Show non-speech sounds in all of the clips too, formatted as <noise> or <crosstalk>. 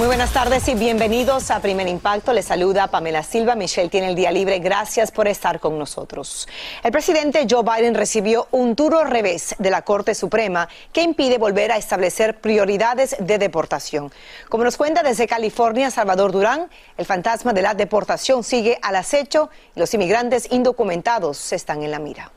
Muy buenas tardes y bienvenidos a Primer Impacto. Les saluda Pamela Silva. Michelle tiene el día libre. Gracias por estar con nosotros. El presidente Joe Biden recibió un duro revés de la Corte Suprema que impide volver a establecer prioridades de deportación. Como nos cuenta desde California Salvador Durán, el fantasma de la deportación sigue al acecho y los inmigrantes indocumentados están en la mira.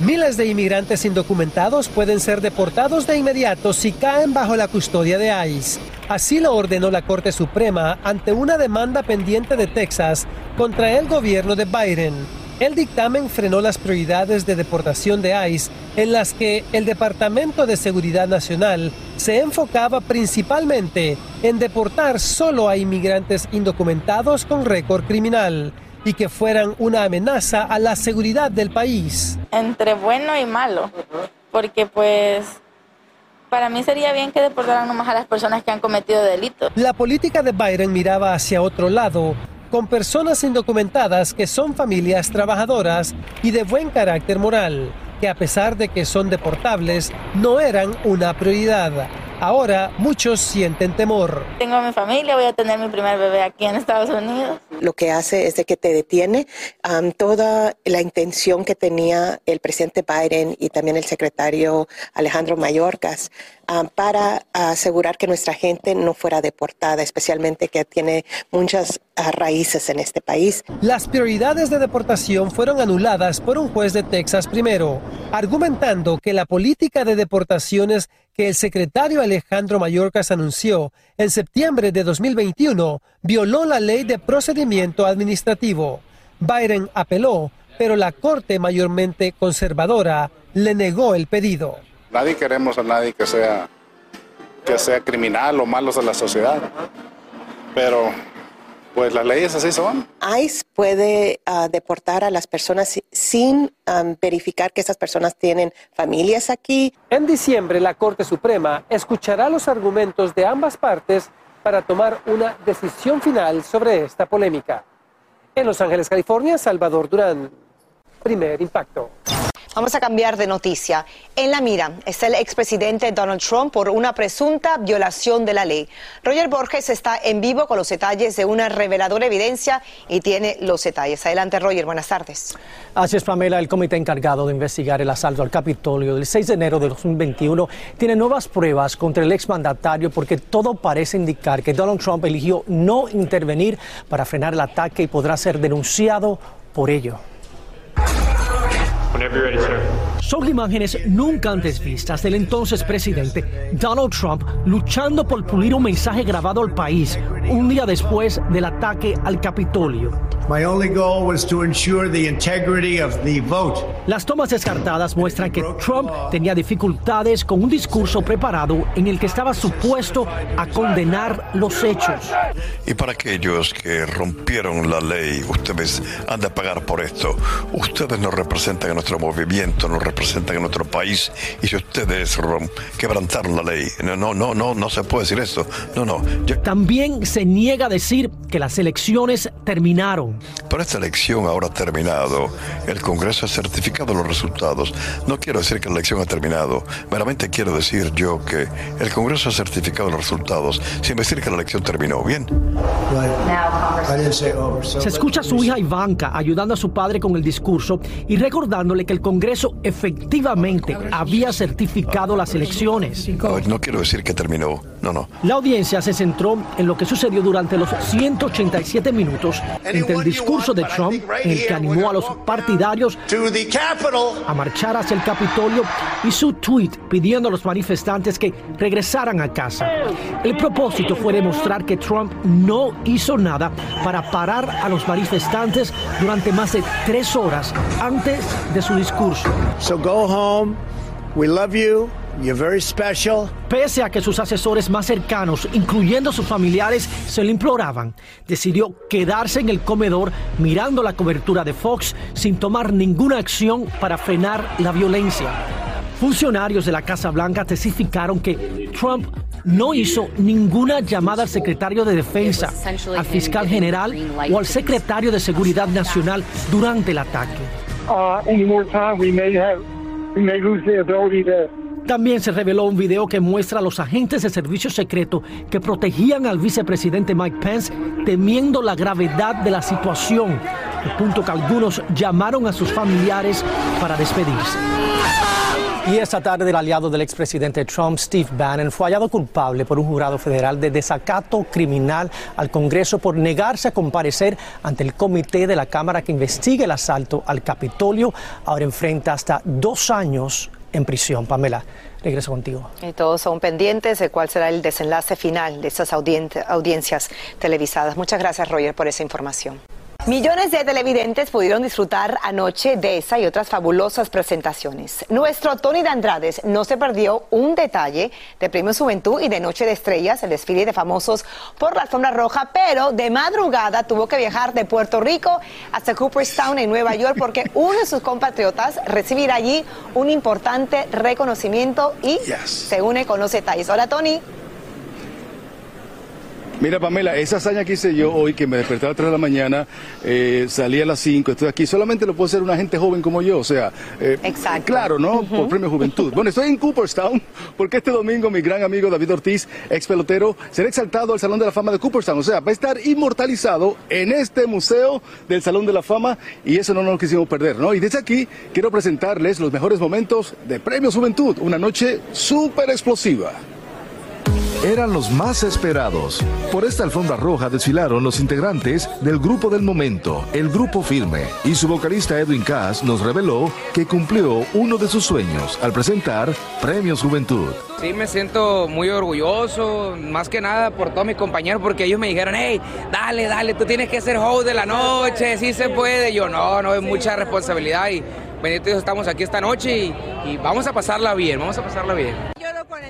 Miles de inmigrantes indocumentados pueden ser deportados de inmediato si caen bajo la custodia de ICE. Así lo ordenó la Corte Suprema ante una demanda pendiente de Texas contra el gobierno de Biden. El dictamen frenó las prioridades de deportación de ICE en las que el Departamento de Seguridad Nacional se enfocaba principalmente en deportar solo a inmigrantes indocumentados con récord criminal y que fueran una amenaza a la seguridad del país. Entre bueno y malo, porque pues para mí sería bien que deportaran nomás a las personas que han cometido delitos. La política de Biden miraba hacia otro lado, con personas indocumentadas que son familias trabajadoras y de buen carácter moral, que a pesar de que son deportables, no eran una prioridad. Ahora muchos sienten temor. Tengo a mi familia, voy a tener mi primer bebé aquí en Estados Unidos. Lo que hace es de que te detiene um, toda la intención que tenía el presidente Biden y también el secretario Alejandro Mayorkas um, para asegurar que nuestra gente no fuera deportada, especialmente que tiene muchas uh, raíces en este país. Las prioridades de deportación fueron anuladas por un juez de Texas primero, argumentando que la política de deportaciones que el secretario Alejandro Mayorkas anunció en septiembre de 2021 violó la ley de procedimiento administrativo. Biden apeló, pero la Corte mayormente conservadora le negó el pedido. Nadie queremos a nadie que sea, que sea criminal o malo a la sociedad, pero pues las leyes así son. ICE puede uh, deportar a las personas sin um, verificar que esas personas tienen familias aquí. En diciembre, la Corte Suprema escuchará los argumentos de ambas partes para tomar una decisión final sobre esta polémica. En Los Ángeles, California, Salvador Durán. Primer impacto. Vamos a cambiar de noticia. En la mira está el expresidente Donald Trump por una presunta violación de la ley. Roger Borges está en vivo con los detalles de una reveladora evidencia y tiene los detalles. Adelante, Roger. Buenas tardes. Así es, Pamela. El comité encargado de investigar el asalto al Capitolio del 6 de enero de 2021 tiene nuevas pruebas contra el exmandatario porque todo parece indicar que Donald Trump eligió no intervenir para frenar el ataque y podrá ser denunciado por ello. Son imágenes nunca antes vistas del entonces presidente Donald Trump luchando por pulir un mensaje grabado al país un día después del ataque al Capitolio. Las tomas descartadas muestran que Trump tenía dificultades con un discurso preparado en el que estaba supuesto a condenar los hechos. Y para aquellos que rompieron la ley, ustedes han de pagar por esto. Ustedes nos representan en nuestro movimiento, nos representan en nuestro país. Y si ustedes quebrantaron la ley, no, no, no, no, no se puede decir esto. No, no. También se niega a decir que las elecciones terminaron. Pero esta elección ahora ha terminado. El Congreso ha certificado los resultados. No quiero decir que la elección ha terminado. Meramente quiero decir yo que el Congreso ha certificado los resultados sin decir que la elección terminó. Bien. Se escucha a su hija Ivanka ayudando a su padre con el discurso y recordándole que el Congreso efectivamente había certificado las elecciones. No, quiero decir que terminó. No, no. La audiencia se centró en lo que sucedió durante los 187 minutos entre el discurso de Trump, en el que animó a los partidarios a marchar hacia el Capitolio, y su tweet pidiendo a los manifestantes que regresaran a casa. El propósito fue demostrar que Trump no hizo nada para parar a los manifestantes durante más de tres horas antes de su discurso. So go home. We love you. You're very special. Pese a que sus asesores más cercanos, incluyendo sus familiares, se lo imploraban, decidió quedarse en el comedor mirando la cobertura de Fox sin tomar ninguna acción para frenar la violencia. Funcionarios de la Casa Blanca testificaron que Trump no hizo ninguna llamada al secretario de Defensa, al fiscal general o al secretario de Seguridad Nacional durante el ataque. También se reveló un video que muestra a los agentes de servicio secreto que protegían al vicepresidente Mike Pence temiendo la gravedad de la situación, el punto que algunos llamaron a sus familiares para despedirse. Y esta tarde el aliado del expresidente Trump, Steve Bannon, fue hallado culpable por un jurado federal de desacato criminal al Congreso por negarse a comparecer ante el comité de la Cámara que investiga el asalto al Capitolio. Ahora enfrenta hasta dos años en prisión. Pamela, regreso contigo. Y todos son pendientes de cuál será el desenlace final de estas audiencias televisadas. Muchas gracias, Roger, por esa información. Millones de televidentes pudieron disfrutar anoche de esa y otras fabulosas presentaciones. Nuestro Tony de Andrades no se perdió un detalle de Premio Juventud y de Noche de Estrellas, el desfile de famosos por la alfombra roja, pero de madrugada tuvo que viajar de Puerto Rico hasta Cooperstown en Nueva York porque <laughs> uno de sus compatriotas recibirá allí un importante reconocimiento y se une con los detalles. Hola Tony. Mira, Pamela, esa hazaña que hice yo hoy, que me desperté a las 3 de la mañana, eh, salí a las 5, estoy aquí, solamente lo puede hacer una gente joven como yo, o sea, eh, claro, ¿no? Por Premio Juventud. Bueno, estoy en Cooperstown porque este domingo mi gran amigo David Ortiz, ex pelotero, será exaltado al Salón de la Fama de Cooperstown, o sea, va a estar inmortalizado en este museo del Salón de la Fama y eso no nos quisimos perder, ¿no? Y desde aquí quiero presentarles los mejores momentos de Premio Juventud, una noche súper explosiva eran los más esperados. Por esta alfombra roja desfilaron los integrantes del grupo del momento, el Grupo Firme, y su vocalista Edwin Cass nos reveló que cumplió uno de sus sueños al presentar Premios Juventud. Sí, me siento muy orgulloso, más que nada por todos mis compañeros, porque ellos me dijeron, hey, dale, dale, tú tienes que ser host de la noche, sí se puede. Yo, no, no, es mucha responsabilidad y bendito Dios, estamos aquí esta noche y, y vamos a pasarla bien, vamos a pasarla bien.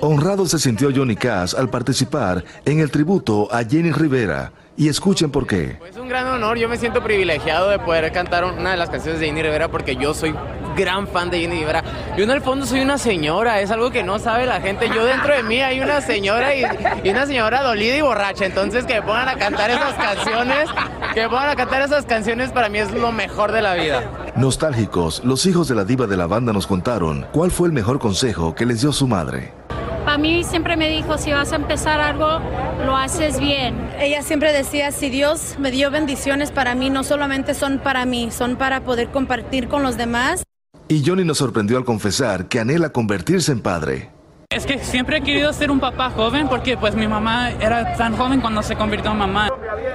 Honrado se sintió Johnny Cass al participar en el tributo a Jenny Rivera. Y escuchen por qué. Es un gran honor, yo me siento privilegiado de poder cantar una de las canciones de Jenny Rivera porque yo soy gran fan de Jenny Rivera. Yo en el fondo soy una señora, es algo que no sabe la gente. Yo dentro de mí hay una señora y, y una señora dolida y borracha. Entonces que me pongan a cantar esas canciones, que me pongan a cantar esas canciones para mí es lo mejor de la vida. Nostálgicos, los hijos de la diva de la banda nos contaron cuál fue el mejor consejo que les dio su madre. A mí siempre me dijo, si vas a empezar algo, lo haces bien. Ella siempre decía, si Dios me dio bendiciones para mí, no solamente son para mí, son para poder compartir con los demás. Y Johnny nos sorprendió al confesar que anhela convertirse en padre. Es que siempre he querido ser un papá joven porque pues mi mamá era tan joven cuando se convirtió en mamá.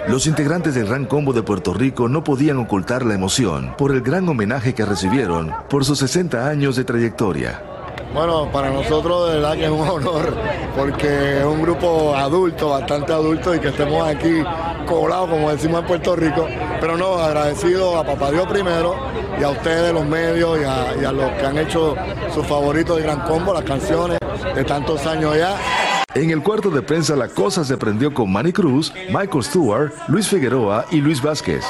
Los integrantes del Gran Combo de Puerto Rico no podían ocultar la emoción por el gran homenaje que recibieron por sus 60 años de trayectoria. Bueno, para nosotros de verdad que es un honor porque es un grupo adulto, bastante adulto y que estemos aquí colados, como decimos en Puerto Rico. Pero no, agradecido a Papá Dios primero y a ustedes, los medios y a, los que han hecho sus favoritos de Gran Combo, las canciones de tantos años ya. En el cuarto de prensa la cosa se prendió con Manny Cruz, Michael Stewart, Luis Figueroa y Luis Vázquez.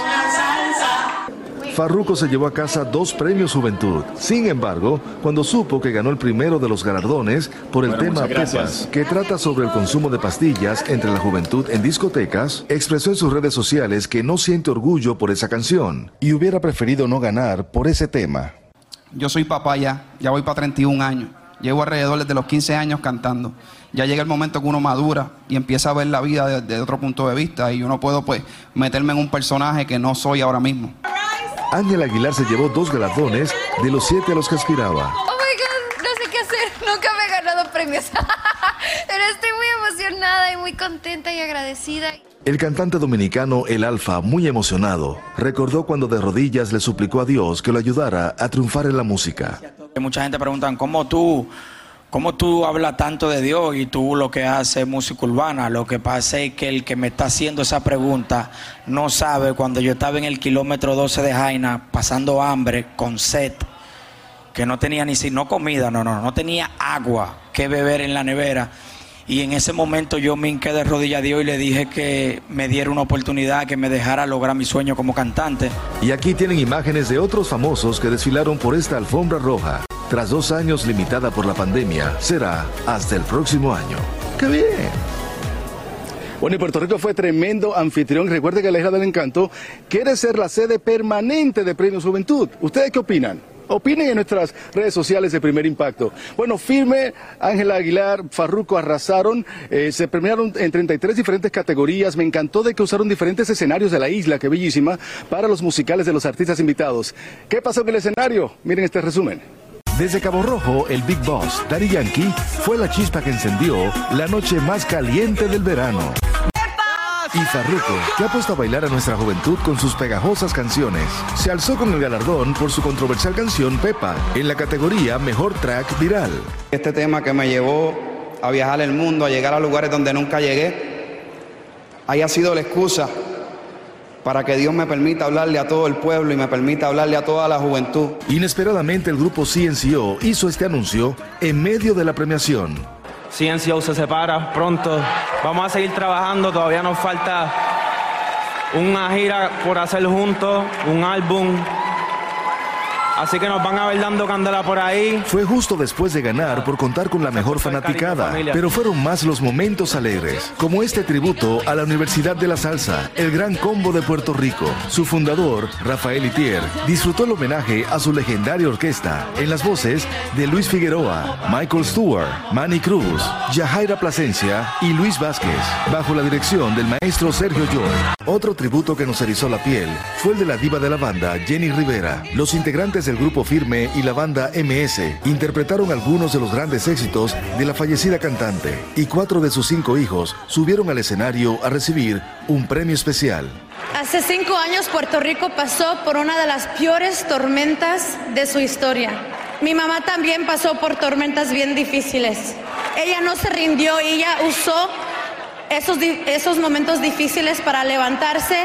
Farruko se llevó a casa dos premios Juventud. Sin embargo, cuando supo que ganó el primero de los galardones por el Bueno, tema. Pepas, que trata sobre el consumo de pastillas entre la juventud en discotecas, expresó en sus redes sociales que no siente orgullo por esa canción y hubiera preferido no ganar por ese tema. Yo soy papá ya, ya voy para 31 años. Llevo alrededor desde los 15 años cantando. Ya llega el momento que uno madura y empieza a ver la vida desde otro punto de vista y yo no puedo pues meterme en un personaje que no soy ahora mismo. Ángel Aguilar se llevó dos galardones de los siete a los que aspiraba. Oh my god, no sé qué hacer. <laughs> Nunca me he ganado premios. <laughs> Pero estoy muy emocionada y muy contenta y agradecida. El cantante dominicano El Alfa, muy emocionado, recordó cuando de rodillas le suplicó a Dios que lo ayudara a triunfar en la música. Mucha gente pregunta, ¿cómo tú, cómo tú hablas tanto de Dios y tú lo que haces es música urbana? Lo que pasa es que el que me está haciendo esa pregunta no sabe cuando yo estaba en el kilómetro 12 de Jaina pasando hambre con sed, que no tenía ni si no comida, no, no, no tenía agua que beber en la nevera. Y en ese momento yo me hinqué de rodillas a Dios y le dije que me diera una oportunidad, que me dejara lograr mi sueño como cantante. Y aquí tienen imágenes de otros famosos que desfilaron por esta alfombra roja. Tras dos años limitada por la pandemia, será hasta el próximo año. ¡Qué bien! Bueno, y Puerto Rico fue tremendo anfitrión. Recuerde que la Isla del Encanto quiere ser la sede permanente de Premios Juventud. ¿Ustedes qué opinan? Opinen en nuestras redes sociales de Primer Impacto. Bueno, Firme, Ángela Aguilar, Farruco arrasaron, eh, se premiaron en 33 diferentes categorías. Me encantó de que usaron diferentes escenarios de la isla, que bellísima, para los musicales de los artistas invitados. ¿Qué pasó en el escenario? Miren este resumen. Desde Cabo Rojo, el Big Boss, Daddy Yankee, fue la chispa que encendió la noche más caliente del verano. Y Farruko, que ha puesto a bailar a nuestra juventud con sus pegajosas canciones, se alzó con el galardón por su controversial canción Pepa, en la categoría Mejor Track Viral. Este tema que me llevó a viajar el mundo, a llegar a lugares donde nunca llegué, haya sido la excusa para que Dios me permita hablarle a todo el pueblo y me permita hablarle a toda la juventud. Inesperadamente el grupo CNCO hizo este anuncio en medio de la premiación. CNCO se separa pronto. Vamos a seguir trabajando, todavía nos falta una gira por hacer juntos, un álbum. Así que nos van a ver dando candela por ahí. Fue justo después de ganar por contar con la mejor fanaticada, pero fueron más los momentos alegres, como este tributo a la Universidad de la Salsa, el Gran Combo de Puerto Rico. Su fundador, Rafael Itier, disfrutó el homenaje a su legendaria orquesta en las voces de Luis Figueroa, Michael Stewart, Manny Cruz, Yajaira Plasencia y Luis Vázquez, bajo la dirección del maestro Sergio York. Otro tributo que nos erizó la piel fue el de la diva de la banda, Jenny Rivera. Los integrantes del grupo Firme y la banda MS interpretaron algunos de los grandes éxitos de la fallecida cantante y cuatro de sus cinco hijos subieron al escenario a recibir un premio especial. Hace cinco años Puerto Rico pasó por una de las peores tormentas de su historia. Mi mamá también pasó por tormentas bien difíciles. Ella no se rindió ella usó esos, esos momentos difíciles para levantarse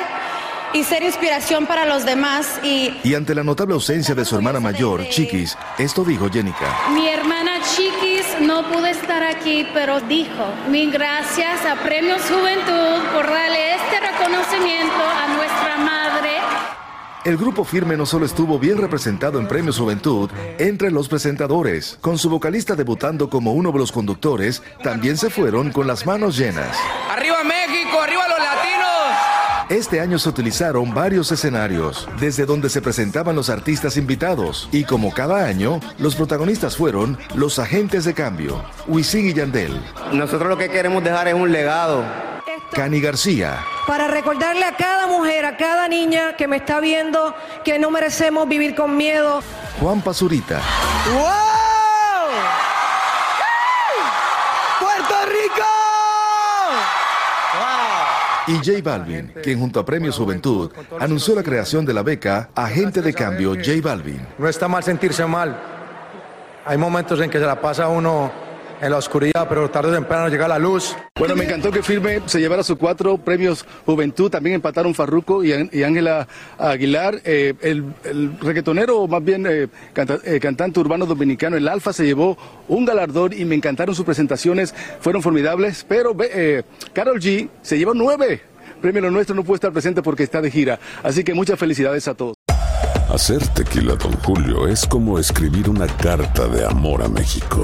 y ser inspiración para los demás y Y ante la notable ausencia de su hermana mayor, Chiquis, esto dijo Jenica. Mi hermana Chiquis no pudo estar aquí, pero dijo, mil gracias a Premios Juventud por darle este reconocimiento a nuestra madre. El grupo Firme no solo estuvo bien representado en Premios Juventud entre los presentadores, con su vocalista debutando como uno de los conductores, también se fueron con las manos llenas. ¡Arriba México! ¡Arriba los! Este año se utilizaron varios escenarios, desde donde se presentaban los artistas invitados, y como cada año, los protagonistas fueron los agentes de cambio, Wisin y Yandel, Nosotros lo que queremos dejar es un legado. Cani García, para recordarle a cada mujer, a cada niña que me está viendo que no merecemos vivir con miedo. Juan Pazurita, ¡Puerto y J Balvin, quien junto a Premios Juventud anunció la creación de la beca Agente de Cambio J Balvin. No está mal sentirse mal. hay momentos en que se la pasa uno en la oscuridad, pero tarde o temprano llega la luz. Bueno, me encantó que Firme se llevara sus cuatro premios Juventud, también empataron Farruco y Ángela Aguilar. Eh, el, reggaetonero, o más bien eh, eh, cantante urbano dominicano, el Alfa, se llevó un galardón y me encantaron sus presentaciones, fueron formidables, pero Carol G se llevó nueve. Premio Lo Nuestro no puede estar presente porque está de gira, así que muchas felicidades a todos. Hacer tequila, don Julio, es como escribir una carta de amor a México.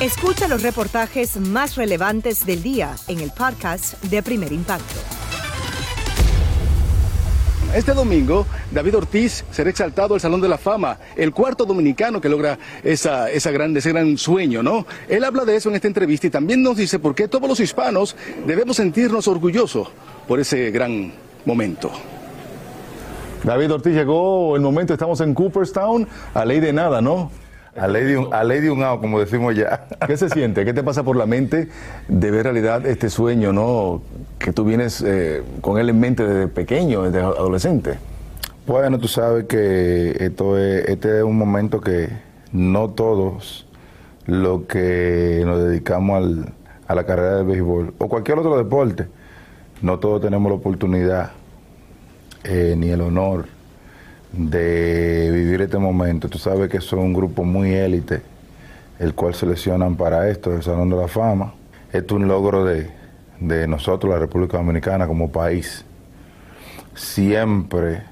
Escucha los reportajes más relevantes del día en el podcast de Primer Impacto. Este domingo, David Ortiz será exaltado al Salón de la Fama, el cuarto dominicano que logra esa, esa ese gran sueño, ¿no? Él habla de eso en esta entrevista y también nos dice por qué todos los hispanos debemos sentirnos orgullosos por ese gran momento. David Ortiz llegó el momento, estamos en Cooperstown, a ley de nada, ¿no? A ley, de un, a ley de un ao, como decimos ya. ¿Qué se siente? ¿Qué te pasa por la mente de ver realidad este sueño, ¿no? Que tú vienes eh, con él en mente desde pequeño, desde adolescente. Bueno, tú sabes que esto es, este es un momento que no todos los que nos dedicamos al, a la carrera del béisbol o cualquier otro deporte, no todos tenemos la oportunidad eh, ni el honor de vivir este momento. Tú sabes que son un grupo muy élite, el cual seleccionan para esto, el Salón de la Fama. Esto es un logro de, nosotros, la República Dominicana, como país. Siempre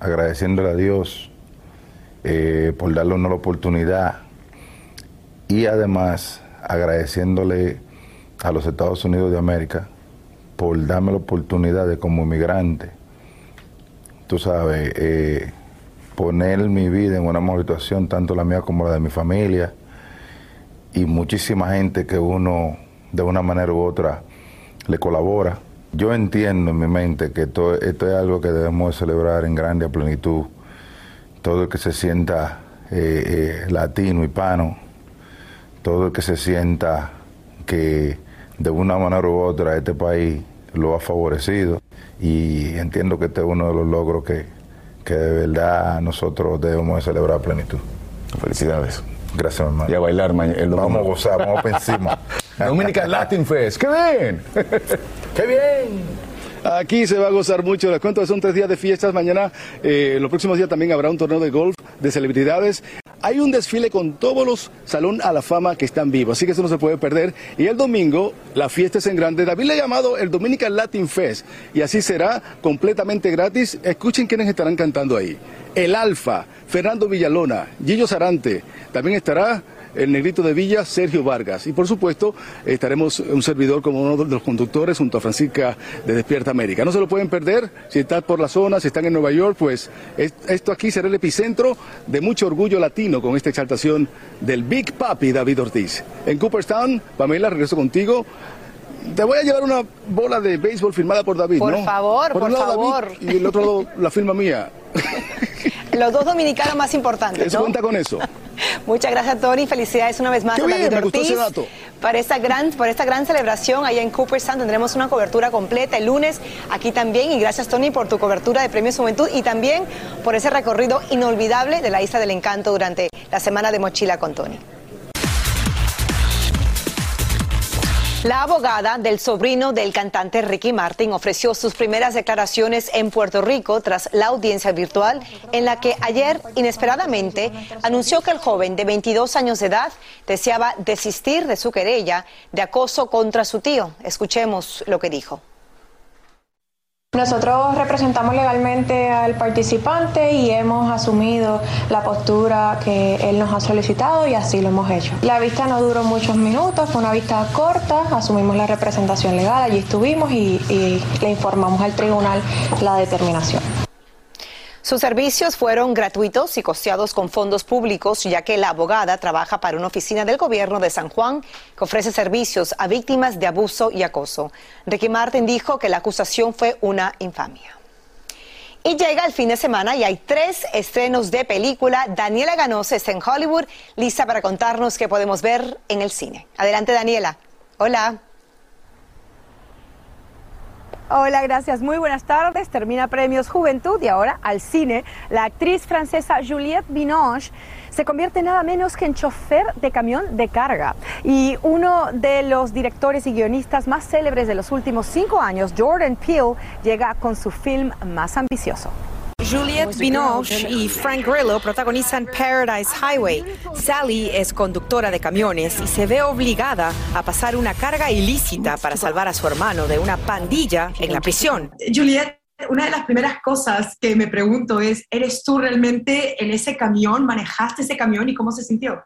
agradeciéndole a Dios eh, por darle una oportunidad y además agradeciéndole a los Estados Unidos de América por darme la oportunidad de como inmigrante, tú sabes, eh, poner mi vida en una mejor situación, tanto la mía como la de mi familia, y muchísima gente que uno de una manera u otra le colabora. Yo entiendo en mi mente que esto, es algo que debemos celebrar en grande plenitud. Todo el que se sienta eh, eh, latino, hispano, todo el que se sienta que de una manera u otra este país lo ha favorecido y entiendo que este es uno de los logros que, que de verdad nosotros debemos de celebrar a plenitud. Felicidades. Gracias, hermano. Y a bailar mañana. Vamos a gozar, vamos para encima. <laughs> Dominican Latin Fest. ¡Qué bien! <laughs> ¡Qué bien! Aquí se va a gozar mucho. Les cuento son tres días de fiestas. Mañana, eh, los próximos días también habrá un torneo de golf de celebridades. Hay un desfile con todos los Salón a la Fama que están vivos, así que eso no se puede perder. Y el domingo, la fiesta es en grande. David le ha llamado el Dominican Latin Fest y así será completamente gratis. Escuchen quiénes estarán cantando ahí. El Alfa, Fernando Villalona, Gillo Sarante. También estará el negrito de Villa, Sergio Vargas. Y por supuesto, estaremos un servidor como uno de los conductores junto a Francisca de Despierta América. No se lo pueden perder, si están por la zona, si están en Nueva York, pues esto aquí será el epicentro de mucho orgullo latino con esta exaltación del Big Papi David Ortiz. En Cooperstown, Pamela, regreso contigo. Te voy a llevar una bola de béisbol firmada por David, por Favor, por, favor, y el otro lado la firma mía. <laughs> Los dos dominicanos más importantes. Eso cuenta con eso. Muchas gracias, Tony. Felicidades una vez más a David Ortiz. para esta gran, por esta gran celebración allá en Cooperstown. Tendremos una cobertura completa el lunes aquí también. Y gracias, Tony, por tu cobertura de Premios Juventud y también por ese recorrido inolvidable de la Isla del Encanto durante la semana de Mochila con Tony. La abogada del sobrino del cantante Ricky Martin ofreció sus primeras declaraciones en Puerto Rico tras la audiencia virtual en la que ayer inesperadamente anunció que el joven de 22 años de edad deseaba desistir de su querella de acoso contra su tío. Escuchemos lo que dijo. Nosotros representamos legalmente al participante y hemos asumido la postura que él nos ha solicitado y así lo hemos hecho. La vista no duró muchos minutos, fue una vista corta, asumimos la representación legal, allí estuvimos y, le informamos al tribunal la determinación. Sus servicios fueron gratuitos y costeados con fondos públicos, ya que la abogada trabaja para una oficina del gobierno de San Juan que ofrece servicios a víctimas de abuso y acoso. Ricky Martin dijo que la acusación fue una infamia. Y llega el fin de semana y hay tres estrenos de película. Daniela Ganose está en Hollywood, lista para contarnos qué podemos ver en el cine. Adelante, Daniela. Hola. Hola, gracias. Muy buenas tardes. Termina Premios Juventud y ahora al cine. La actriz francesa Juliette Binoche se convierte nada menos que en chofer de camión de carga. Y uno de los directores y guionistas más célebres de los últimos cinco años, Jordan Peele, llega con su film más ambicioso. Juliette Binoche y Frank Grillo protagonizan Paradise Highway. Sally es conductora de camiones y se ve obligada a pasar una carga ilícita para salvar a su hermano de una pandilla en la prisión. Juliette, una de las primeras cosas que me pregunto es, ¿eres tú realmente en ese camión? ¿Manejaste ese camión y cómo se sintió?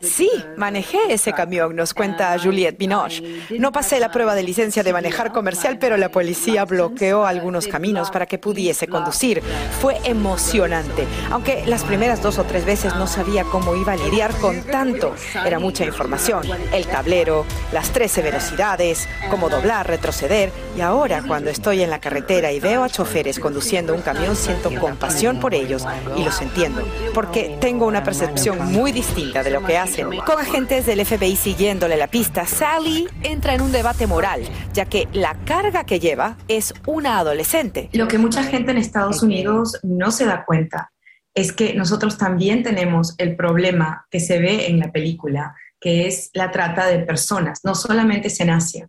Sí, manejé ese camión, nos cuenta Juliette Binoche. No pasé la prueba de licencia de manejar comercial, pero la policía bloqueó algunos caminos para que pudiese conducir. Fue emocionante, aunque las primeras dos o tres veces no sabía cómo iba a lidiar con tanto. Era mucha información, el tablero, las 13 velocidades, cómo doblar, retroceder. Y ahora, cuando estoy en la carretera y veo a choferes conduciendo un camión, siento compasión por ellos y los entiendo, porque tengo una percepción muy muy distinta de lo que hacen. Con agentes del FBI siguiéndole la pista, Sally entra en un debate moral, ya que la carga que lleva es una adolescente. Lo que mucha gente en Estados Unidos no se da cuenta es que nosotros también tenemos el problema que se ve en la película que es la trata de personas, no solamente es en Asia.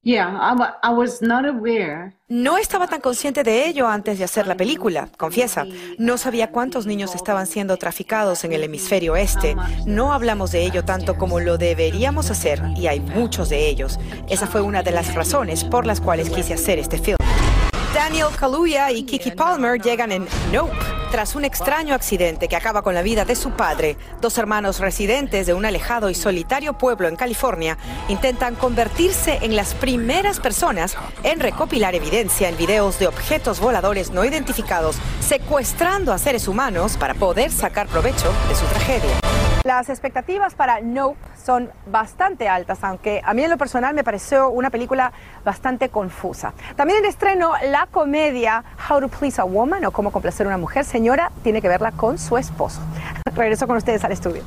No estaba tan consciente de ello antes de hacer la película, confiesa. No sabía cuántos niños estaban siendo traficados en el hemisferio este. No hablamos de ello tanto como lo deberíamos hacer y hay muchos de ellos. Esa fue una de las razones por las cuales quise hacer este film. Daniel Kaluuya y Kiki Palmer llegan en Nope tras un extraño accidente que acaba con la vida de su padre. Dos hermanos residentes de un alejado y solitario pueblo en California intentan convertirse en las primeras personas en recopilar evidencia en videos de objetos voladores no identificados secuestrando a seres humanos para poder sacar provecho de su tragedia. Las expectativas para Nope son bastante altas, aunque a mí en lo personal me pareció una película bastante confusa. También en estreno la comedia How to Please a Woman o Cómo complacer a una mujer. Señora, tiene que verla con su esposo. <laughs> Regreso con ustedes al estudio.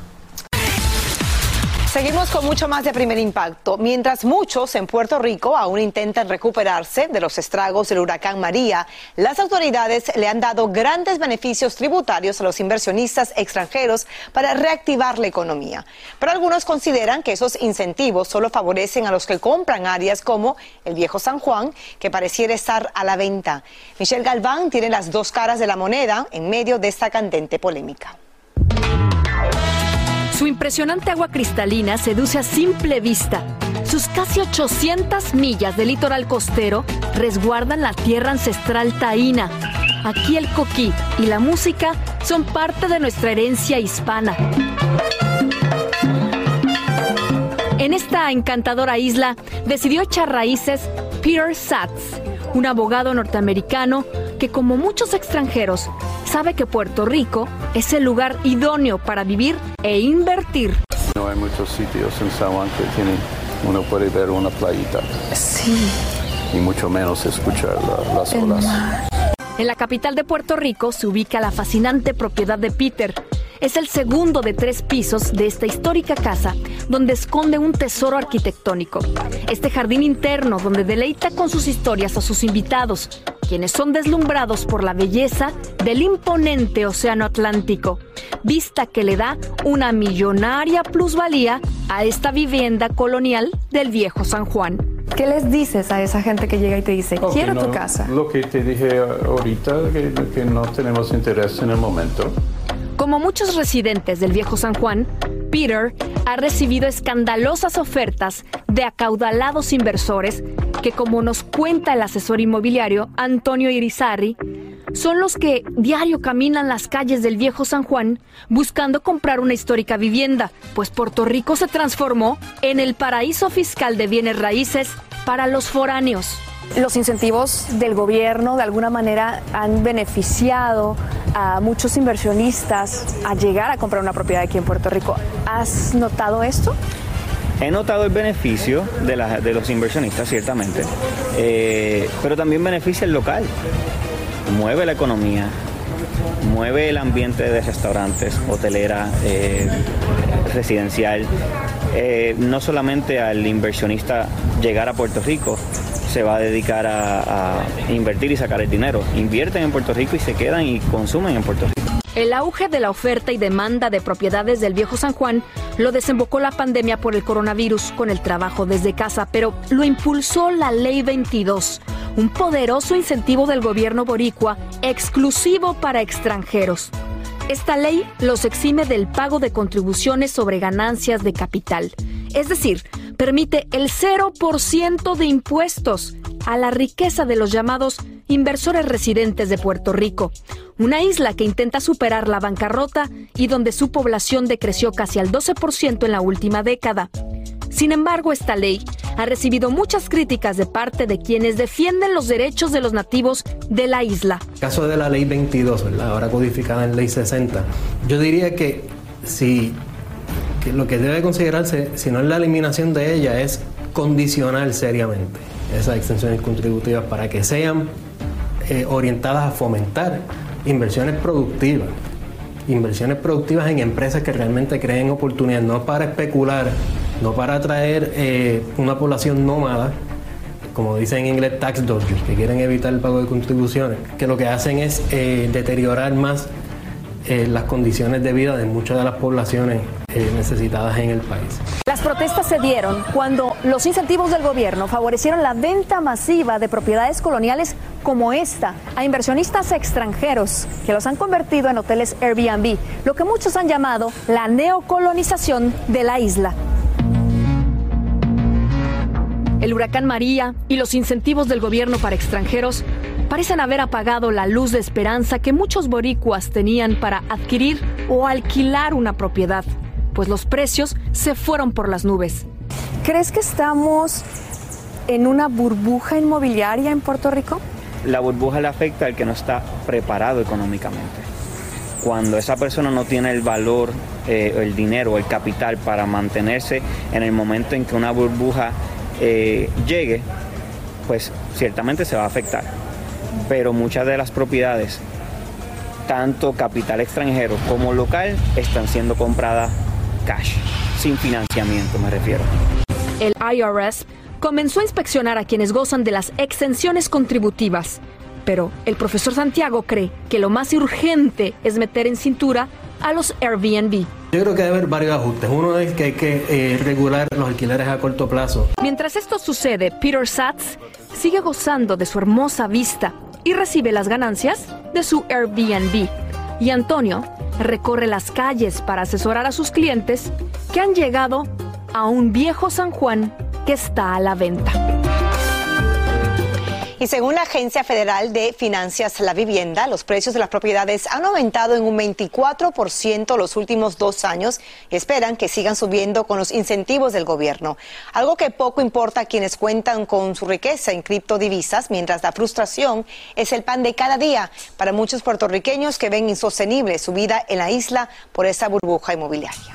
Seguimos con mucho más de primer impacto. Mientras muchos en Puerto Rico aún intentan recuperarse de los estragos del huracán María, las autoridades le han dado grandes beneficios tributarios a los inversionistas extranjeros para reactivar la economía. Pero algunos consideran que esos incentivos solo favorecen a los que compran áreas como el viejo San Juan, que pareciera estar a la venta. Michelle Galván tiene las dos caras de la moneda en medio de esta candente polémica. Su impresionante agua cristalina seduce a simple vista. Sus casi 800 millas de litoral costero resguardan la tierra ancestral taína. Aquí el coquí y la música son parte de nuestra herencia hispana. En esta encantadora isla decidió echar raíces Peter Satz, un abogado norteamericano que como muchos extranjeros sabe que Puerto Rico es el lugar idóneo para vivir e invertir. No hay muchos sitios en San Juan que tienen, uno puede ver una playita. Sí. Y mucho menos escuchar la- las olas. En la capital de Puerto Rico se ubica la fascinante propiedad de Peter. Es el segundo de tres pisos de esta histórica casa donde esconde un tesoro arquitectónico. Este jardín interno donde deleita con sus historias a sus invitados, quienes son deslumbrados por la belleza del imponente Océano Atlántico, vista que le da una millonaria plusvalía a esta vivienda colonial del viejo San Juan. ¿Qué les dices a esa gente que llega y te dice, quiero tu casa? Lo que te dije ahorita, que, que no tenemos interés en el momento. Como muchos residentes del viejo San Juan, Peter ha recibido escandalosas ofertas de acaudalados inversores que, como nos cuenta el asesor inmobiliario Antonio Irizarri, son los que diario caminan las calles del viejo San Juan buscando comprar una histórica vivienda, pues Puerto Rico se transformó en el paraíso fiscal de bienes raíces para los foráneos. Los incentivos del gobierno de alguna manera han beneficiado a muchos inversionistas a llegar a comprar una propiedad aquí en Puerto Rico. ¿Has notado esto? He notado el beneficio de, los inversionistas, ciertamente, eh, pero también beneficia el local. Mueve la economía, mueve el ambiente de restaurantes, hotelera, eh, residencial. Eh, no solamente al inversionista llegar a Puerto Rico, se va a dedicar a, a invertir y sacar el dinero. Invierten en Puerto Rico y se quedan y consumen en Puerto Rico. El auge de la oferta y demanda de propiedades del viejo San Juan lo desembocó la pandemia por el coronavirus con el trabajo desde casa, pero lo impulsó la Ley 22, un poderoso incentivo del gobierno boricua exclusivo para extranjeros. Esta ley los exime del pago de contribuciones sobre ganancias de capital, es decir, permite el 0% de impuestos a la riqueza de los llamados inversores residentes de Puerto Rico, una isla que intenta superar la bancarrota y donde su población decreció casi al 12% en la última década. Sin embargo, esta ley ha recibido muchas críticas de parte de quienes defienden los derechos de los nativos de la isla. caso de la ley 22, ¿verdad? ahora codificada en ley 60, yo diría que si lo que debe considerarse, si no es la eliminación de ella, es condicionar seriamente esas extensiones contributivas para que sean eh, orientadas a fomentar inversiones productivas. Inversiones productivas en empresas que realmente creen oportunidades, no para especular, no para atraer eh, una población nómada, como dicen en inglés, tax dodgers, que quieren evitar el pago de contribuciones, que lo que hacen es eh, deteriorar más eh, las condiciones de vida de muchas de las poblaciones necesitadas en el país. Las protestas se dieron cuando los incentivos del gobierno favorecieron la venta masiva de propiedades coloniales como esta a inversionistas extranjeros que los han convertido en hoteles Airbnb, lo que muchos han llamado la neocolonización de la isla. El huracán María y los incentivos del gobierno para extranjeros parecen haber apagado la luz de esperanza que muchos boricuas tenían para adquirir o alquilar una propiedad, pues los precios se fueron por las nubes. ¿Crees que estamos en una burbuja inmobiliaria en Puerto Rico? la burbuja le afecta al que no está preparado económicamente. Cuando esa persona no tiene el valor, eh, el dinero, el capital para mantenerse en el momento en que una burbuja eh, llegue, pues ciertamente se va a afectar. Pero muchas de las propiedades, tanto capital extranjero como local, están siendo compradas cash, sin financiamiento me refiero. El IRS comenzó a inspeccionar a quienes gozan de las exenciones contributivas. Pero el profesor Santiago cree que lo más urgente es meter en cintura a los Airbnb. Yo creo que debe haber varios ajustes. Uno es que hay que eh, regular los alquileres a corto plazo. Mientras esto sucede, Peter Satz sigue gozando de su hermosa vista y recibe las ganancias de su Airbnb. Y Antonio recorre las calles para asesorar a sus clientes que han llegado a un viejo San Juan que está a la venta. Y según la Agencia Federal de Finanzas la Vivienda, los precios de las propiedades han aumentado en un 24% los últimos dos años y esperan que sigan subiendo con los incentivos del gobierno. Algo que poco importa a quienes cuentan con su riqueza en criptodivisas, mientras la frustración es el pan de cada día para muchos puertorriqueños que ven insostenible su vida en la isla por esa burbuja inmobiliaria.